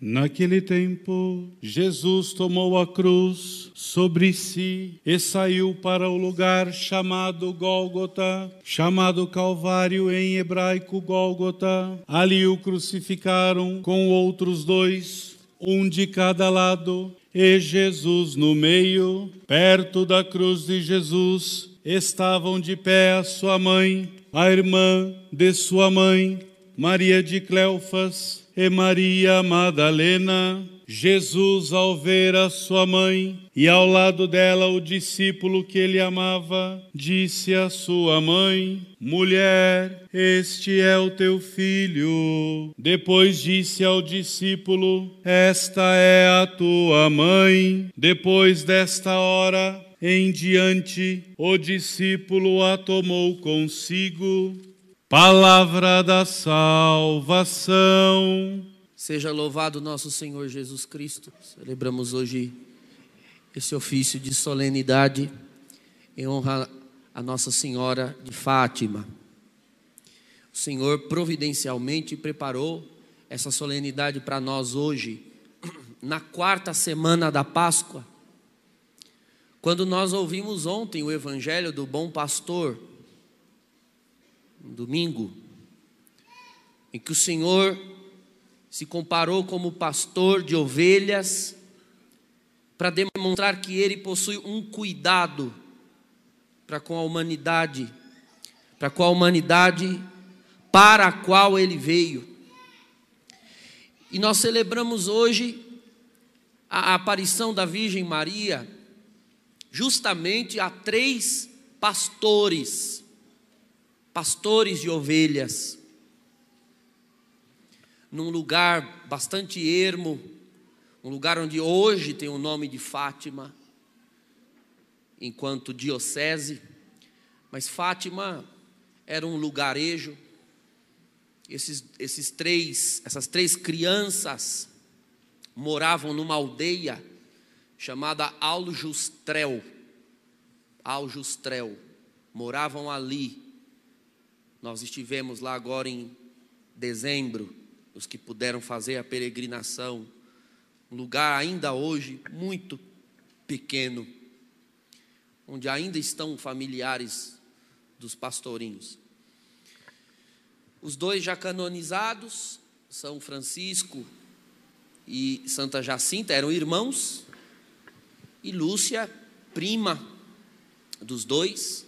Naquele tempo, Jesus tomou a cruz sobre si e saiu para o lugar chamado Gólgota, chamado Calvário em hebraico Gólgota. Ali o crucificaram com outros dois, um de cada lado, e Jesus no meio. Perto da cruz de Jesus estavam de pé a sua mãe, a irmã de sua mãe, Maria de Cleofas e Maria Madalena. Jesus, ao ver a sua mãe e ao lado dela o discípulo que ele amava, disse à sua mãe: Mulher, este é o teu filho. Depois disse ao discípulo: Esta é a tua mãe. Depois desta hora em diante, o discípulo a tomou consigo. Palavra da salvação. Seja louvado nosso Senhor Jesus Cristo. Celebramos hoje esse ofício de solenidade em honra a Nossa Senhora de Fátima. O Senhor providencialmente preparou essa solenidade para nós hoje, na quarta semana da Páscoa. Quando nós ouvimos ontem o Evangelho do Bom Pastor, um domingo, em que o Senhor se comparou como pastor de ovelhas, para demonstrar que ele possui um cuidado para com a humanidade, para com a humanidade para a qual ele veio. E nós celebramos hoje a aparição da Virgem Maria, justamente a três pastores pastores de ovelhas, num lugar bastante ermo, um lugar onde hoje tem o nome de Fátima, enquanto diocese, mas Fátima era um lugarejo. Esses, esses três, essas três crianças moravam numa aldeia chamada Aljustrel. Aljustrel. Moravam ali nós estivemos lá agora em dezembro, os que puderam fazer a peregrinação, um lugar ainda hoje muito pequeno, onde ainda estão familiares dos pastorinhos. Os dois já canonizados, São Francisco e Santa Jacinta, eram irmãos, e Lúcia, prima dos dois,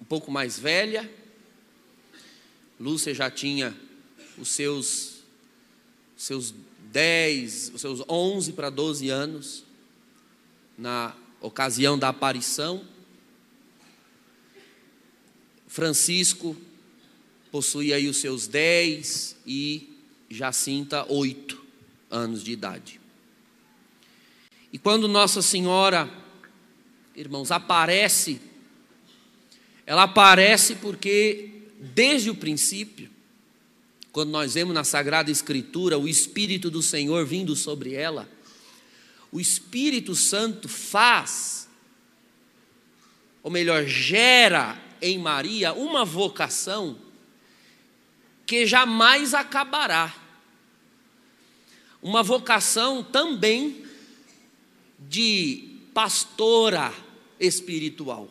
um pouco mais velha, Lúcia já tinha os seus, seus 10, os seus 11 para 12 anos, na ocasião da aparição. Francisco possuía aí os seus 10 e Jacinta 8 anos de idade. E quando Nossa Senhora, irmãos, aparece, ela aparece porque desde o princípio, quando nós vemos na Sagrada Escritura o Espírito do Senhor vindo sobre ela, o Espírito Santo faz, ou melhor, gera em Maria uma vocação que jamais acabará. Uma vocação também de pastora espiritual.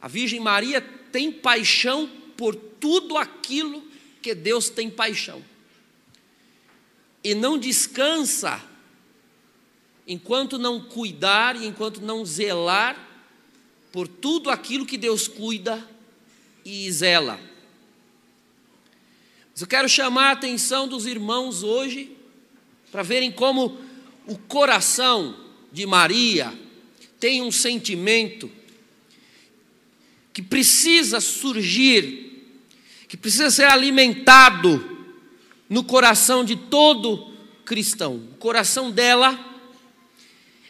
A Virgem Maria tem paixão por tudo aquilo que Deus tem paixão. E não descansa enquanto não cuidar e enquanto não zelar por tudo aquilo que Deus cuida e zela. Mas eu quero chamar a atenção dos irmãos hoje para verem como o coração de Maria tem um sentimento que precisa surgir, que precisa ser alimentado no coração de todo cristão. O coração dela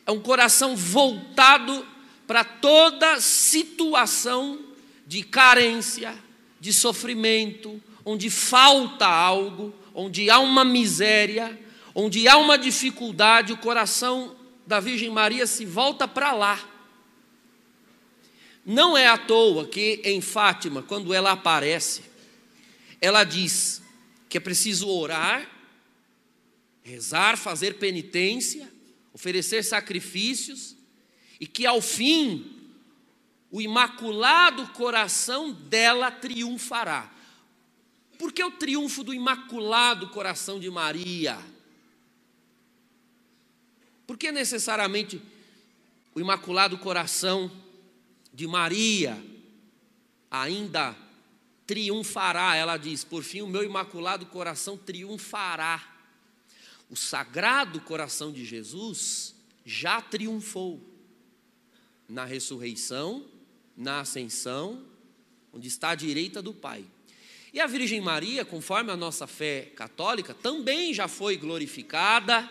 é um coração voltado para toda situação de carência, de sofrimento, onde falta algo, onde há uma miséria, onde há uma dificuldade, o coração da Virgem Maria se volta para lá. Não é à toa que em Fátima, quando ela aparece, ela diz que é preciso orar rezar, fazer penitência, oferecer sacrifícios, e que ao fim o imaculado coração dela triunfará. Por que o triunfo do imaculado coração de Maria? Por que necessariamente o imaculado coração de Maria ainda triunfará? Ela diz: por fim, o meu imaculado coração triunfará. O sagrado coração de Jesus já triunfou na ressurreição na ascensão, onde está à direita do Pai. E a Virgem Maria, conforme a nossa fé católica, também já foi glorificada,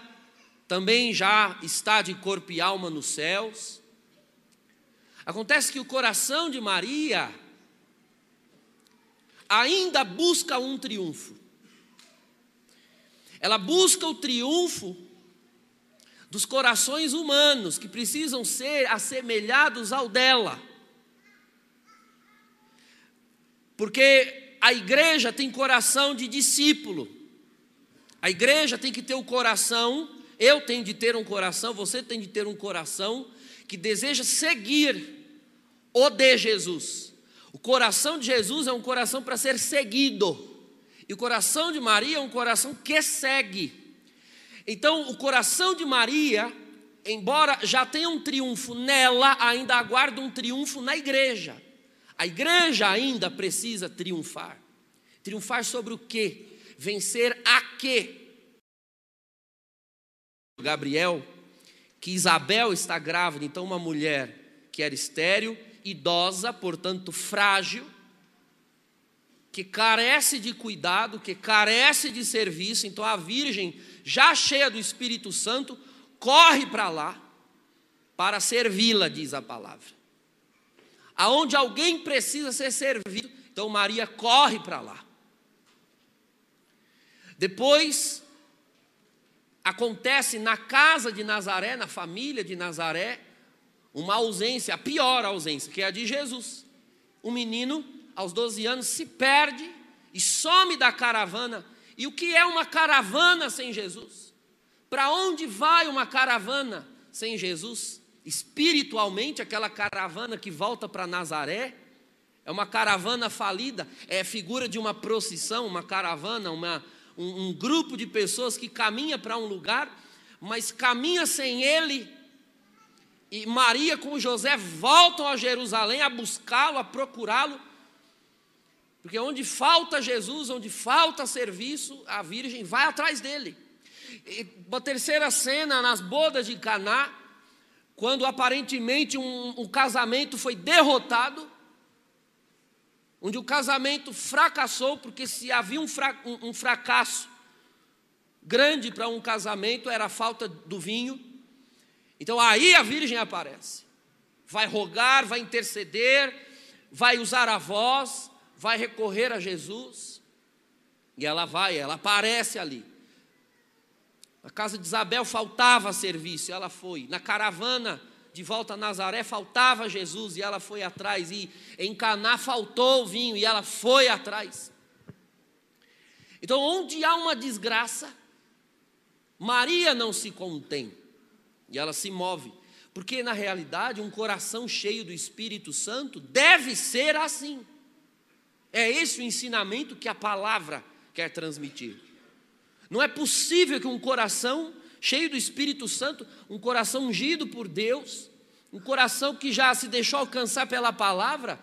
também já está de corpo e alma nos céus. Acontece que o coração de Maria ainda busca um triunfo. Ela busca o triunfo dos corações humanos que precisam ser assemelhados ao dela. Porque a igreja tem coração de discípulo. A igreja tem que ter o um coração, eu tenho de ter um coração, você tem de ter um coração que deseja seguir o de Jesus. O coração de Jesus é um coração para ser seguido. E o coração de Maria é um coração que segue. Então, o coração de Maria, embora já tenha um triunfo nela, ainda aguarda um triunfo na igreja. A igreja ainda precisa triunfar. Triunfar sobre o quê? Vencer a quê? Gabriel, que Isabel está grávida, então uma mulher que era estéril, idosa, portanto frágil, que carece de cuidado, que carece de serviço, então a virgem, já cheia do Espírito Santo, corre para lá para servi-la, diz a palavra aonde alguém precisa ser servido, então Maria corre para lá. Depois acontece na casa de Nazaré, na família de Nazaré, uma ausência, a pior ausência, que é a de Jesus. O menino, aos 12 anos, se perde e some da caravana. E o que é uma caravana sem Jesus? Para onde vai uma caravana sem Jesus? espiritualmente, aquela caravana que volta para Nazaré, é uma caravana falida, é figura de uma procissão, uma caravana, uma, um, um grupo de pessoas que caminha para um lugar, mas caminha sem ele. E Maria com José voltam a Jerusalém a buscá-lo, a procurá-lo, porque onde falta Jesus, onde falta serviço, a Virgem vai atrás dele. E, uma terceira cena nas bodas de Caná, quando aparentemente um, um casamento foi derrotado, onde o casamento fracassou, porque se havia um, fra, um, um fracasso grande para um casamento era a falta do vinho. Então aí a virgem aparece, vai rogar, vai interceder, vai usar a voz, vai recorrer a Jesus, e ela vai, ela aparece ali. Na casa de Isabel faltava serviço, ela foi. Na caravana de volta a Nazaré faltava Jesus e ela foi atrás. E em Caná faltou o vinho e ela foi atrás. Então, onde há uma desgraça, Maria não se contém e ela se move. Porque na realidade, um coração cheio do Espírito Santo deve ser assim. É esse o ensinamento que a palavra quer transmitir. Não é possível que um coração cheio do Espírito Santo, um coração ungido por Deus, um coração que já se deixou alcançar pela palavra,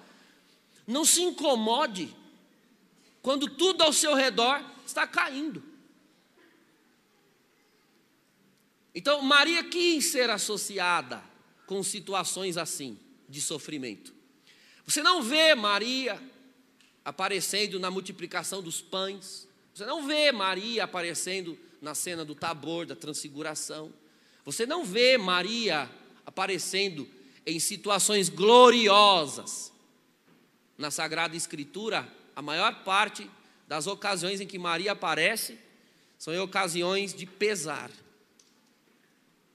não se incomode quando tudo ao seu redor está caindo. Então, Maria quis ser associada com situações assim, de sofrimento. Você não vê Maria aparecendo na multiplicação dos pães, você não vê Maria aparecendo na cena do tabor, da transfiguração. Você não vê Maria aparecendo em situações gloriosas. Na Sagrada Escritura, a maior parte das ocasiões em que Maria aparece são em ocasiões de pesar.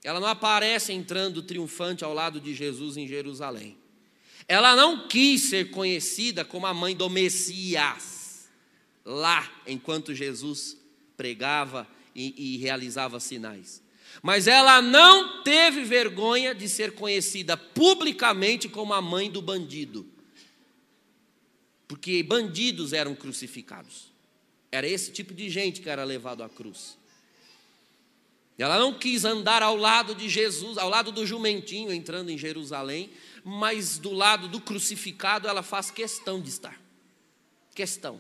Ela não aparece entrando triunfante ao lado de Jesus em Jerusalém. Ela não quis ser conhecida como a mãe do Messias lá enquanto Jesus pregava e, e realizava sinais. Mas ela não teve vergonha de ser conhecida publicamente como a mãe do bandido. Porque bandidos eram crucificados. Era esse tipo de gente que era levado à cruz. Ela não quis andar ao lado de Jesus, ao lado do jumentinho entrando em Jerusalém, mas do lado do crucificado ela faz questão de estar. Questão.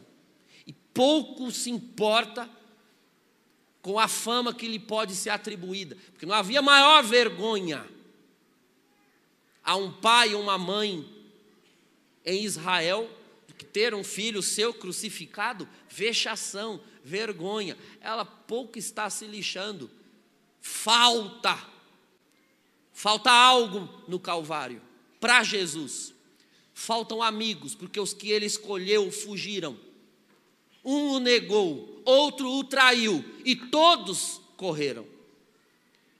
E pouco se importa com a fama que lhe pode ser atribuída, porque não havia maior vergonha a um pai ou uma mãe em Israel do que ter um filho seu crucificado, vexação, vergonha. Ela pouco está se lixando. Falta, falta algo no Calvário para Jesus. Faltam amigos, porque os que ele escolheu fugiram. Um o negou, outro o traiu, e todos correram.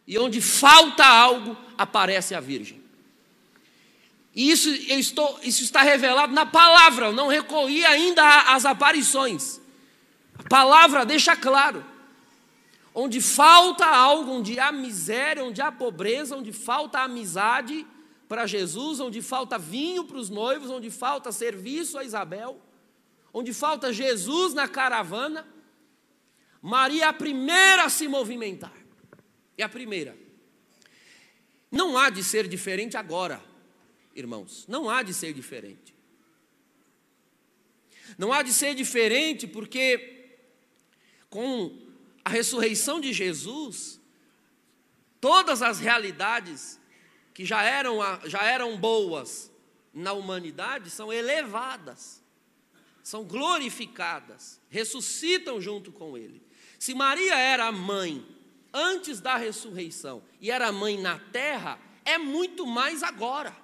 E onde falta algo, aparece a Virgem. E isso, eu estou, isso está revelado na palavra, eu não recorri ainda às aparições. A palavra deixa claro. Onde falta algo, onde há miséria, onde há pobreza, onde falta amizade para Jesus, onde falta vinho para os noivos, onde falta serviço a Isabel, onde falta Jesus na caravana, Maria é a primeira a se movimentar. É a primeira. Não há de ser diferente agora, irmãos. Não há de ser diferente. Não há de ser diferente porque com a ressurreição de Jesus, todas as realidades que já eram, já eram boas na humanidade são elevadas, são glorificadas, ressuscitam junto com Ele. Se Maria era mãe antes da ressurreição e era mãe na terra, é muito mais agora.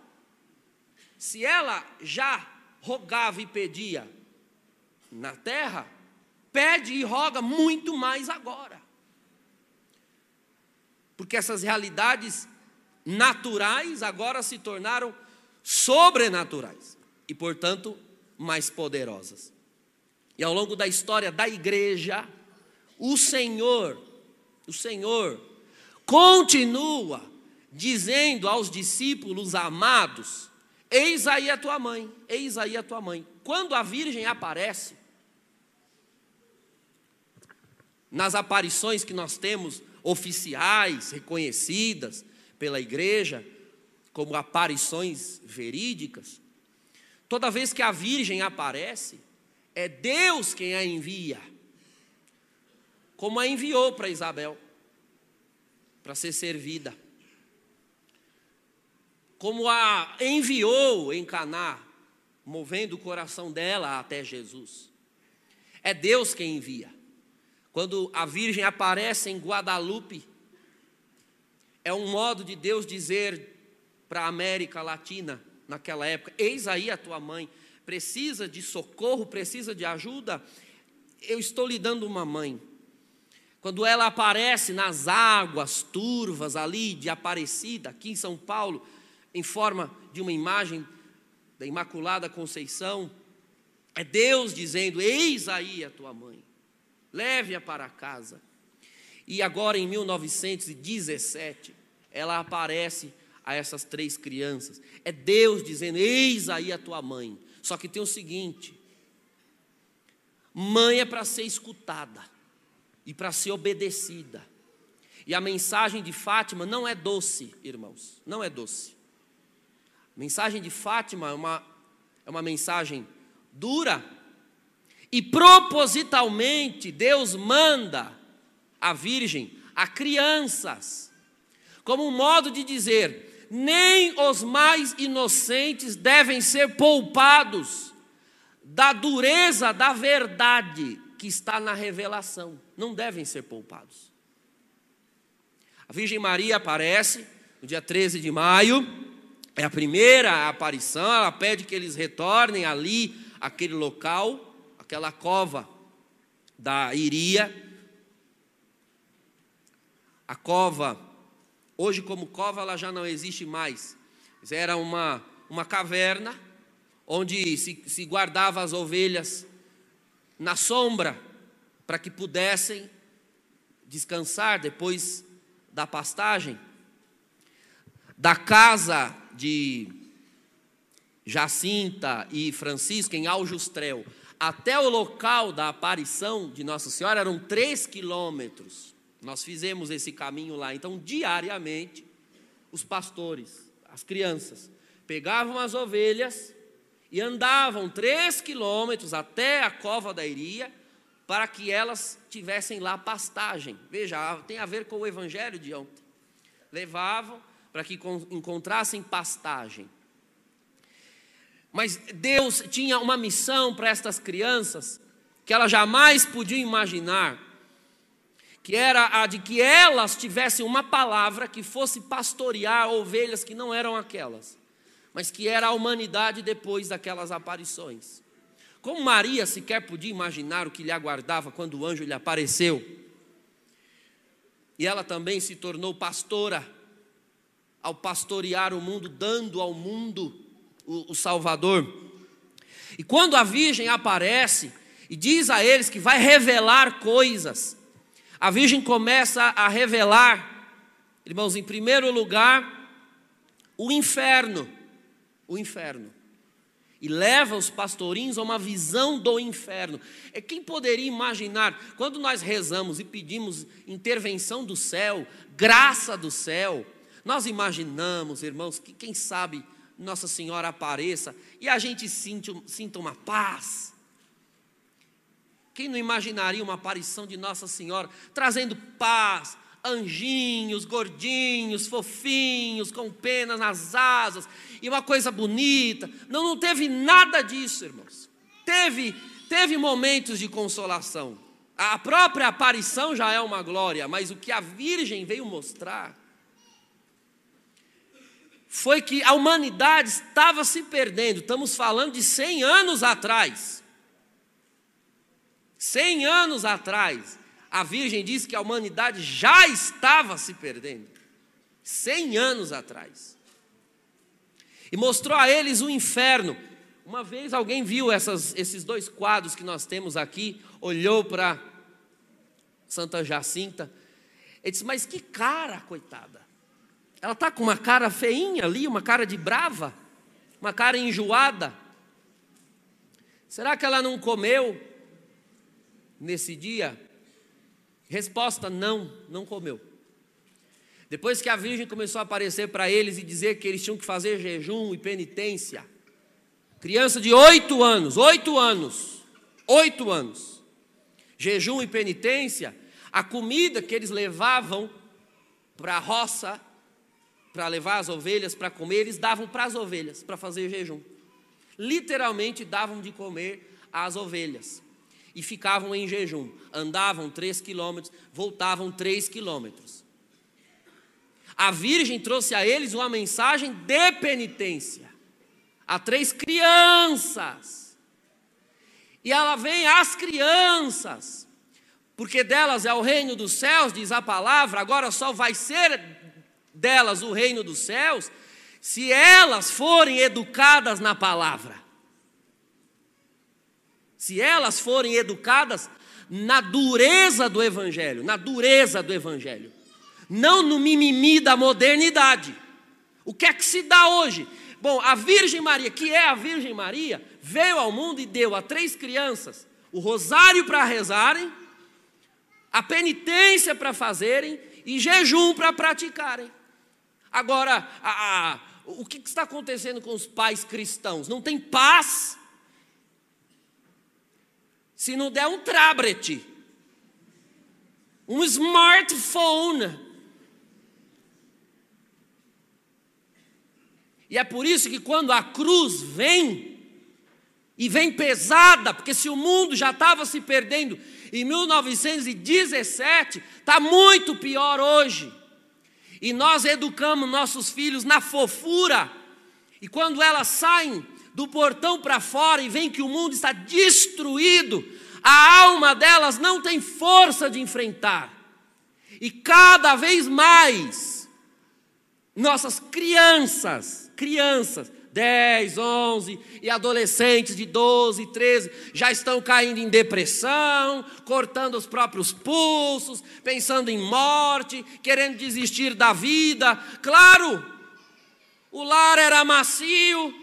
Se ela já rogava e pedia na terra, pede e roga muito mais agora. Porque essas realidades naturais agora se tornaram sobrenaturais e, portanto, mais poderosas. E ao longo da história da igreja, o Senhor, o Senhor, continua dizendo aos discípulos amados: Eis aí a tua mãe, eis aí a tua mãe. Quando a virgem aparece, nas aparições que nós temos oficiais, reconhecidas pela igreja, como aparições verídicas, toda vez que a virgem aparece, é Deus quem a envia como a enviou para Isabel, para ser servida. Como a enviou em Caná, movendo o coração dela até Jesus. É Deus quem envia. Quando a virgem aparece em Guadalupe, é um modo de Deus dizer para a América Latina naquela época: Eis aí a tua mãe, precisa de socorro, precisa de ajuda. Eu estou lhe dando uma mãe. Quando ela aparece nas águas turvas ali de Aparecida, aqui em São Paulo, em forma de uma imagem da Imaculada Conceição, é Deus dizendo: Eis aí a tua mãe, leve-a para casa. E agora em 1917, ela aparece a essas três crianças. É Deus dizendo: Eis aí a tua mãe. Só que tem o seguinte: mãe é para ser escutada e para ser obedecida. E a mensagem de Fátima não é doce, irmãos, não é doce. A mensagem de Fátima é uma, é uma mensagem dura, e propositalmente Deus manda a Virgem a crianças, como um modo de dizer: nem os mais inocentes devem ser poupados da dureza da verdade que está na revelação não devem ser poupados. A Virgem Maria aparece no dia 13 de maio, é a primeira aparição, ela pede que eles retornem ali, aquele local, aquela cova da Iria. A cova, hoje como cova ela já não existe mais, era uma, uma caverna onde se, se guardava as ovelhas na sombra para que pudessem descansar depois da pastagem, da casa de Jacinta e Francisca em Aljustrel até o local da aparição de Nossa Senhora eram três quilômetros. Nós fizemos esse caminho lá. Então, diariamente, os pastores, as crianças, pegavam as ovelhas e andavam três quilômetros até a cova da Iria para que elas tivessem lá pastagem. Veja, tem a ver com o evangelho de ontem. Levavam para que encontrassem pastagem. Mas Deus tinha uma missão para estas crianças que elas jamais podiam imaginar, que era a de que elas tivessem uma palavra que fosse pastorear ovelhas que não eram aquelas, mas que era a humanidade depois daquelas aparições. Como Maria sequer podia imaginar o que lhe aguardava quando o anjo lhe apareceu. E ela também se tornou pastora, ao pastorear o mundo, dando ao mundo o, o Salvador. E quando a Virgem aparece e diz a eles que vai revelar coisas, a Virgem começa a revelar, irmãos, em primeiro lugar, o inferno. O inferno. E leva os pastorinhos a uma visão do inferno. É quem poderia imaginar, quando nós rezamos e pedimos intervenção do céu, graça do céu, nós imaginamos, irmãos, que quem sabe nossa Senhora apareça e a gente sinta, uma paz. Quem não imaginaria uma aparição de Nossa Senhora trazendo paz, anjinhos, gordinhos, fofinhos, com penas nas asas e uma coisa bonita? Não, não teve nada disso, irmãos. Teve, teve momentos de consolação. A própria aparição já é uma glória, mas o que a Virgem veio mostrar foi que a humanidade estava se perdendo. Estamos falando de 100 anos atrás. 100 anos atrás, a Virgem disse que a humanidade já estava se perdendo. 100 anos atrás. E mostrou a eles o inferno. Uma vez alguém viu essas, esses dois quadros que nós temos aqui, olhou para Santa Jacinta, e disse: Mas que cara, coitada. Ela está com uma cara feinha ali, uma cara de brava, uma cara enjoada. Será que ela não comeu nesse dia? Resposta: não, não comeu. Depois que a Virgem começou a aparecer para eles e dizer que eles tinham que fazer jejum e penitência, criança de oito anos, oito anos, oito anos, jejum e penitência, a comida que eles levavam para a roça para levar as ovelhas para comer, eles davam para as ovelhas, para fazer jejum. Literalmente davam de comer às ovelhas. E ficavam em jejum. Andavam três quilômetros, voltavam três quilômetros. A Virgem trouxe a eles uma mensagem de penitência. A três crianças. E ela vem às crianças, porque delas é o reino dos céus, diz a palavra, agora só vai ser delas o reino dos céus, se elas forem educadas na palavra. Se elas forem educadas na dureza do evangelho, na dureza do evangelho, não no mimimi da modernidade. O que é que se dá hoje? Bom, a Virgem Maria, que é a Virgem Maria, veio ao mundo e deu a três crianças o rosário para rezarem, a penitência para fazerem e jejum para praticarem. Agora, a, a, o que está acontecendo com os pais cristãos? Não tem paz se não der um tablet, um smartphone. E é por isso que quando a cruz vem, e vem pesada, porque se o mundo já estava se perdendo em 1917, está muito pior hoje. E nós educamos nossos filhos na fofura. E quando elas saem do portão para fora e veem que o mundo está destruído, a alma delas não tem força de enfrentar. E cada vez mais, nossas crianças, crianças, 10, 11 e adolescentes de 12, 13 já estão caindo em depressão, cortando os próprios pulsos, pensando em morte, querendo desistir da vida. Claro, o lar era macio,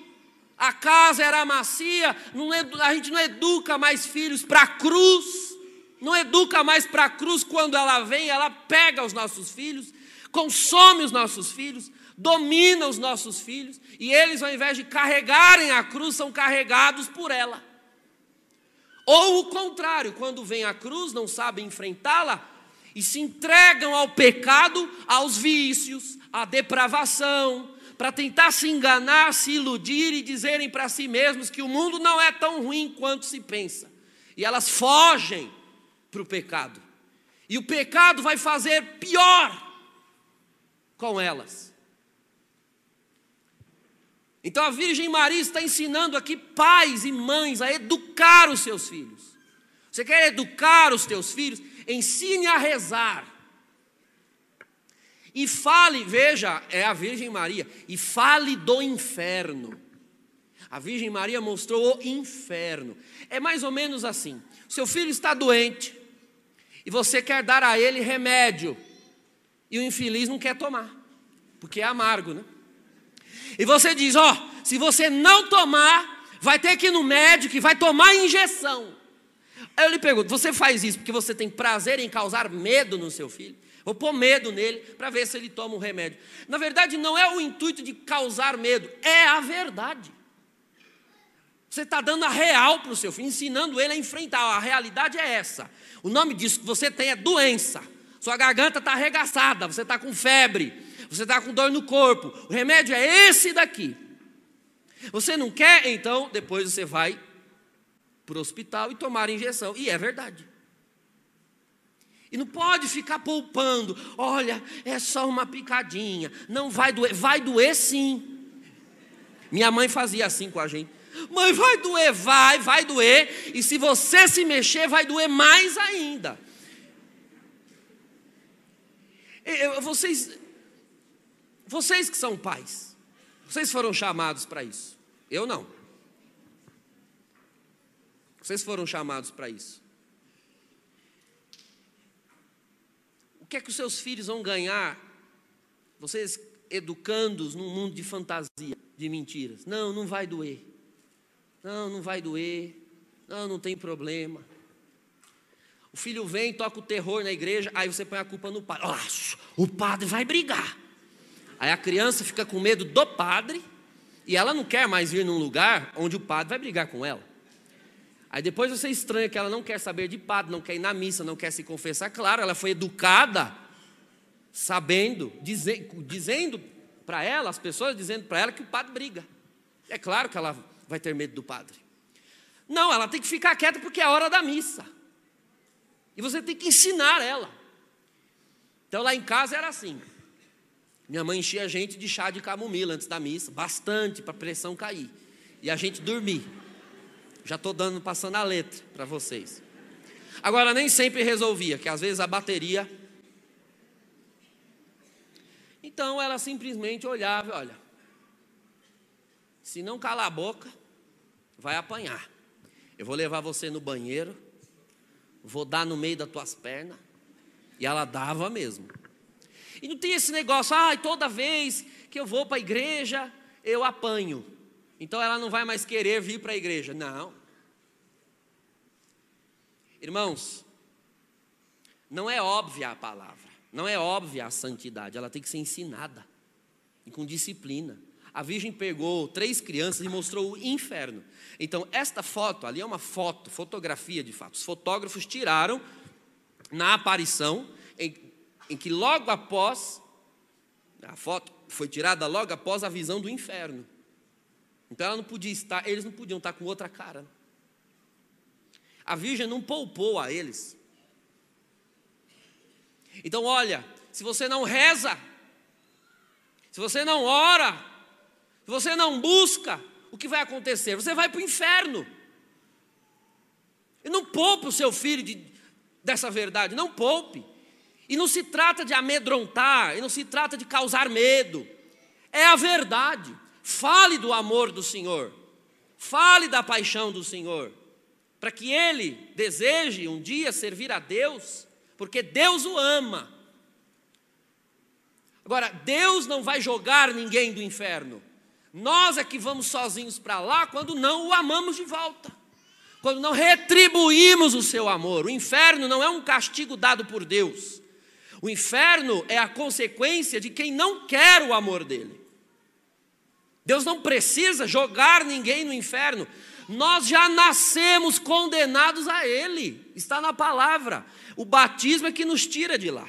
a casa era macia, não, a gente não educa mais filhos para a cruz, não educa mais para a cruz quando ela vem, ela pega os nossos filhos, consome os nossos filhos, domina os nossos filhos, e eles, ao invés de carregarem a cruz, são carregados por ela. Ou o contrário, quando vem a cruz, não sabem enfrentá-la e se entregam ao pecado, aos vícios, à depravação, para tentar se enganar, se iludir e dizerem para si mesmos que o mundo não é tão ruim quanto se pensa. E elas fogem para o pecado. E o pecado vai fazer pior com elas. Então a Virgem Maria está ensinando aqui pais e mães a educar os seus filhos. Você quer educar os teus filhos? Ensine a rezar. E fale, veja, é a Virgem Maria, e fale do inferno. A Virgem Maria mostrou o inferno. É mais ou menos assim: seu filho está doente, e você quer dar a ele remédio, e o infeliz não quer tomar, porque é amargo, né? E você diz: Ó, oh, se você não tomar, vai ter que ir no médico e vai tomar injeção. Aí eu lhe pergunto: você faz isso porque você tem prazer em causar medo no seu filho? Vou pôr medo nele para ver se ele toma um remédio. Na verdade, não é o intuito de causar medo, é a verdade. Você está dando a real para o seu filho, ensinando ele a enfrentar. A realidade é essa. O nome disso que você tem é doença. Sua garganta está arregaçada, você está com febre, você está com dor no corpo. O remédio é esse daqui. Você não quer, então depois você vai para o hospital e tomar a injeção. E é verdade. E não pode ficar poupando. Olha, é só uma picadinha. Não vai doer. Vai doer sim. Minha mãe fazia assim com a gente. Mãe, vai doer, vai, vai doer. E se você se mexer, vai doer mais ainda. Vocês, vocês que são pais, vocês foram chamados para isso. Eu não. Vocês foram chamados para isso. O que é que os seus filhos vão ganhar? Vocês educando-os num mundo de fantasia, de mentiras. Não, não vai doer. Não, não vai doer. Não, não tem problema. O filho vem, toca o terror na igreja, aí você põe a culpa no padre. Oh, o padre vai brigar. Aí a criança fica com medo do padre e ela não quer mais ir num lugar onde o padre vai brigar com ela. Aí depois você estranha que ela não quer saber de padre, não quer ir na missa, não quer se confessar. Claro, ela foi educada, sabendo, dize, dizendo para ela, as pessoas dizendo para ela que o padre briga. É claro que ela vai ter medo do padre. Não, ela tem que ficar quieta porque é hora da missa. E você tem que ensinar ela. Então lá em casa era assim. Minha mãe enchia a gente de chá de camomila antes da missa, bastante para a pressão cair. E a gente dormir. Já estou dando, passando a letra para vocês. Agora, nem sempre resolvia, que às vezes a bateria. Então ela simplesmente olhava, olha, se não calar a boca, vai apanhar. Eu vou levar você no banheiro, vou dar no meio das tuas pernas. E ela dava mesmo. E não tem esse negócio, ah, toda vez que eu vou para a igreja, eu apanho. Então ela não vai mais querer vir para a igreja. Não. Irmãos, não é óbvia a palavra, não é óbvia a santidade, ela tem que ser ensinada e com disciplina. A Virgem pegou três crianças e mostrou o inferno. Então, esta foto ali é uma foto, fotografia de fato. Os fotógrafos tiraram na aparição em, em que logo após, a foto foi tirada logo após a visão do inferno. Então ela não podia estar, eles não podiam estar com outra cara. A Virgem não poupou a eles. Então, olha, se você não reza, se você não ora, se você não busca, o que vai acontecer? Você vai para o inferno. E não poupe o seu filho de, dessa verdade, não poupe. E não se trata de amedrontar, e não se trata de causar medo. É a verdade. Fale do amor do Senhor. Fale da paixão do Senhor. Para que ele deseje um dia servir a Deus, porque Deus o ama. Agora, Deus não vai jogar ninguém do inferno. Nós é que vamos sozinhos para lá quando não o amamos de volta. Quando não retribuímos o seu amor. O inferno não é um castigo dado por Deus. O inferno é a consequência de quem não quer o amor dele. Deus não precisa jogar ninguém no inferno. Nós já nascemos condenados a Ele, está na palavra. O batismo é que nos tira de lá.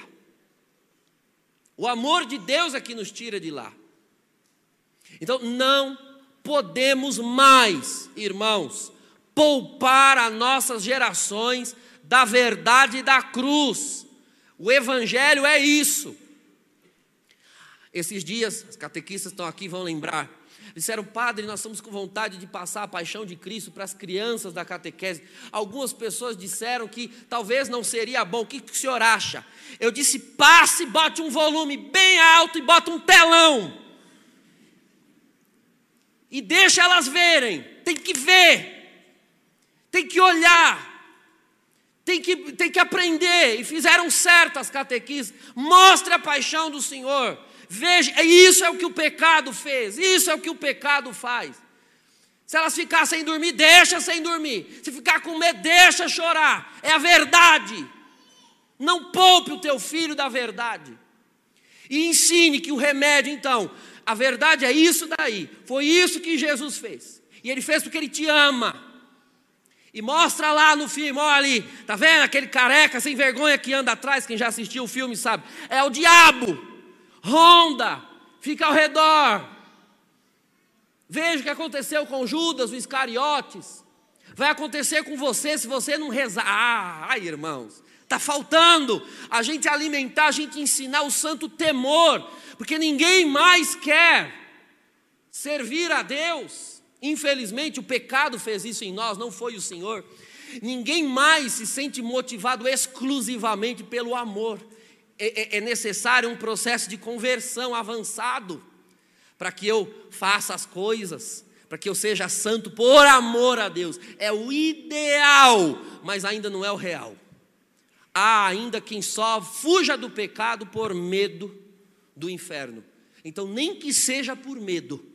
O amor de Deus é que nos tira de lá. Então, não podemos mais, irmãos, poupar as nossas gerações da verdade da cruz. O Evangelho é isso. Esses dias, os catequistas estão aqui, vão lembrar. Disseram, padre, nós estamos com vontade de passar a paixão de Cristo para as crianças da catequese. Algumas pessoas disseram que talvez não seria bom. O que, o senhor acha? Eu disse, passe, bote um volume bem alto e bota um telão. E deixa elas verem. Tem que ver. Tem que olhar. Tem que, tem que aprender. E fizeram certo as catequistas. Mostre a paixão do Senhor. Veja, isso é o que o pecado fez, isso é o que o pecado faz. Se elas ficar sem dormir, deixa sem dormir. Se ficar com medo, deixa chorar. É a verdade. Não poupe o teu filho da verdade. E ensine que o remédio, então, a verdade é isso daí. Foi isso que Jesus fez. E ele fez porque ele te ama. E mostra lá no filme, olha ali, tá vendo aquele careca sem vergonha que anda atrás, quem já assistiu o filme sabe. É o diabo ronda, fica ao redor. Veja o que aconteceu com Judas, o Iscariotes. Vai acontecer com você se você não rezar. Ah, ai, irmãos, está faltando a gente alimentar, a gente ensinar o santo temor, porque ninguém mais quer servir a Deus. Infelizmente, o pecado fez isso em nós, não foi o Senhor. Ninguém mais se sente motivado exclusivamente pelo amor. É, é, é necessário um processo de conversão avançado para que eu faça as coisas, para que eu seja santo por amor a Deus. É o ideal, mas ainda não é o real. Há ainda quem só fuja do pecado por medo do inferno. Então, nem que seja por medo,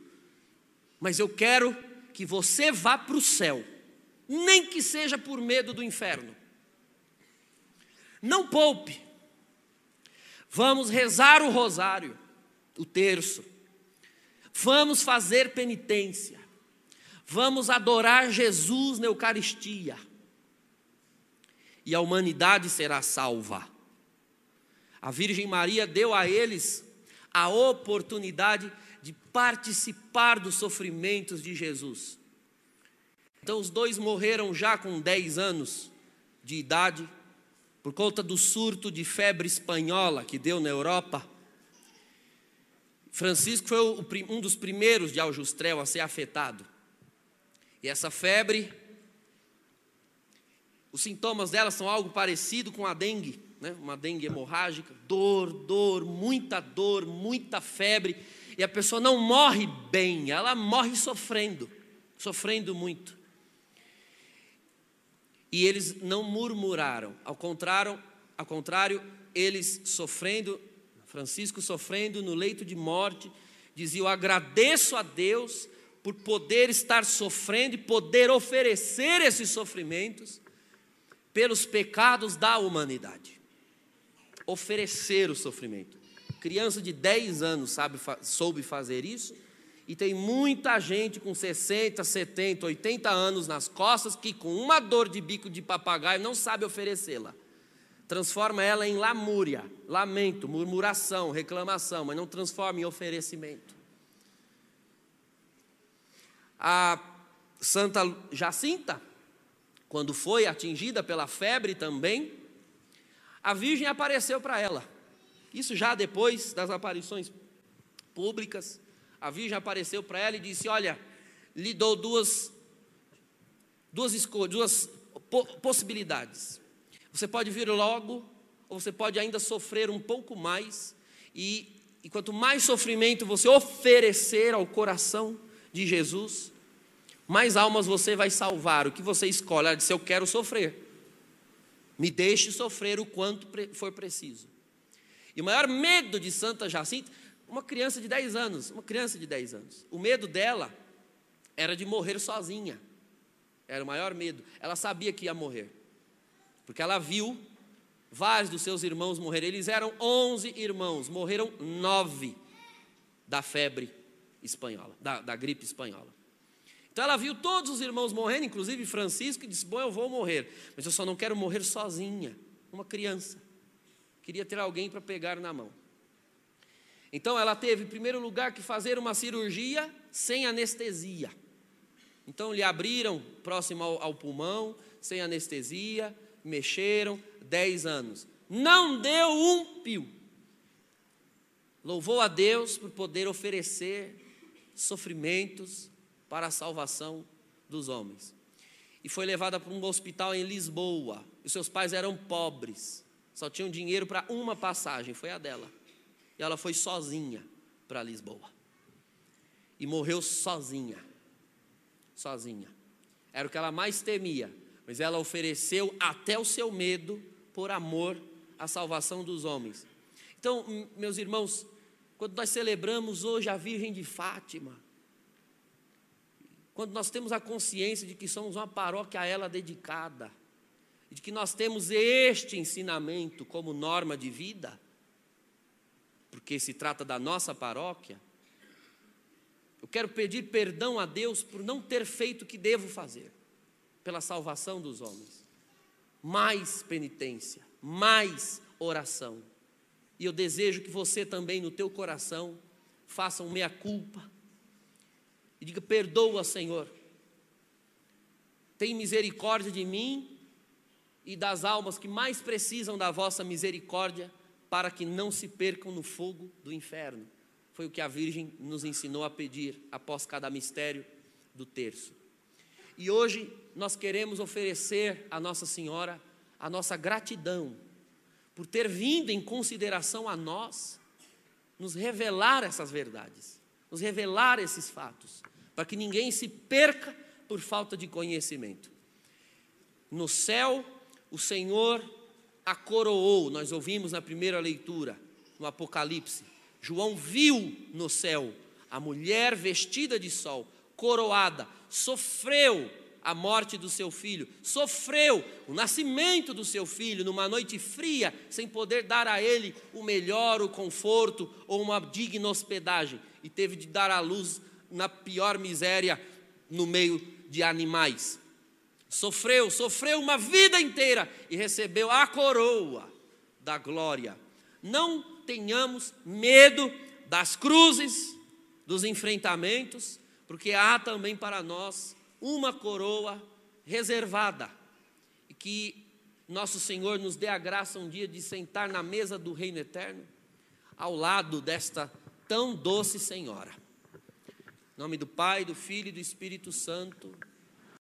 mas eu quero que você vá para o céu, nem que seja por medo do inferno. Não poupe, Vamos rezar o rosário, o terço. Vamos fazer penitência. Vamos adorar Jesus na Eucaristia. E a humanidade será salva. A Virgem Maria deu a eles a oportunidade de participar dos sofrimentos de Jesus. Então, os dois morreram já com 10 anos de idade por conta do surto de febre espanhola que deu na Europa. Francisco foi um dos primeiros de Aljustrel a ser afetado. E essa febre, os sintomas dela são algo parecido com a dengue, né? uma dengue hemorrágica, dor, dor, muita dor, muita febre, e a pessoa não morre bem, ela morre sofrendo, sofrendo muito. E eles não murmuraram, ao contrário, ao contrário, eles sofrendo, Francisco sofrendo no leito de morte, dizia: Eu agradeço a Deus por poder estar sofrendo e poder oferecer esses sofrimentos pelos pecados da humanidade. Oferecer o sofrimento. Criança de 10 anos sabe, soube fazer isso e tem muita gente com 60, 70, 80 anos nas costas que, com uma dor de bico de papagaio, não sabe oferecê-la. Transforma ela em lamúria, lamento, murmuração, reclamação, mas não transforma em oferecimento. A Santa Jacinta, quando foi atingida pela febre também, a Virgem apareceu para ela. Isso já depois das aparições públicas a virgem apareceu para ela e disse: Olha, lhe dou duas, duas escolhas, duas possibilidades. Você pode vir logo, ou você pode ainda sofrer um pouco mais e e quanto mais sofrimento você oferecer ao coração de Jesus, mais almas você vai salvar. O que você escolhe? Ela disse: Eu quero sofrer. Me deixe sofrer o quanto for preciso. E o maior medo de Santa Jacinta, uma criança de 10 anos, uma criança de 10 anos, o medo dela era de morrer sozinha. Era o maior medo. Ela sabia que ia morrer. Porque ela viu vários dos seus irmãos morrerem. Eles eram 11 irmãos, morreram nove da febre espanhola, da, da gripe espanhola. Então ela viu todos os irmãos morrendo, inclusive Francisco, e disse: Bom, eu vou morrer, mas eu só não quero morrer sozinha, uma criança. Queria ter alguém para pegar na mão. Então ela teve, em primeiro lugar, que fazer uma cirurgia sem anestesia. Então lhe abriram próximo ao, ao pulmão, sem anestesia, mexeram, dez anos. Não deu um pio. Louvou a Deus por poder oferecer sofrimentos, para a salvação dos homens. E foi levada para um hospital em Lisboa. Os seus pais eram pobres, só tinham dinheiro para uma passagem, foi a dela. E ela foi sozinha para Lisboa. E morreu sozinha. Sozinha. Era o que ela mais temia, mas ela ofereceu até o seu medo por amor à salvação dos homens. Então, meus irmãos, quando nós celebramos hoje a Virgem de Fátima, quando nós temos a consciência de que somos uma paróquia a ela dedicada, de que nós temos este ensinamento como norma de vida, porque se trata da nossa paróquia, eu quero pedir perdão a Deus por não ter feito o que devo fazer pela salvação dos homens. Mais penitência, mais oração. E eu desejo que você também no teu coração faça um meia culpa e diga: Perdoa, Senhor. Tem misericórdia de mim e das almas que mais precisam da vossa misericórdia, para que não se percam no fogo do inferno. Foi o que a Virgem nos ensinou a pedir após cada mistério do terço. E hoje nós queremos oferecer a Nossa Senhora a nossa gratidão por ter vindo em consideração a nós, nos revelar essas verdades, nos revelar esses fatos para que ninguém se perca por falta de conhecimento. No céu, o Senhor a coroou, nós ouvimos na primeira leitura, no Apocalipse. João viu no céu a mulher vestida de sol, coroada, sofreu a morte do seu filho, sofreu o nascimento do seu filho numa noite fria, sem poder dar a ele o melhor, o conforto ou uma digna hospedagem, e teve de dar à luz na pior miséria no meio de animais. Sofreu, sofreu uma vida inteira e recebeu a coroa da glória. Não tenhamos medo das cruzes, dos enfrentamentos, porque há também para nós uma coroa reservada e que nosso Senhor nos dê a graça um dia de sentar na mesa do reino eterno ao lado desta tão doce Senhora. Em nome do Pai, do Filho e do Espírito Santo.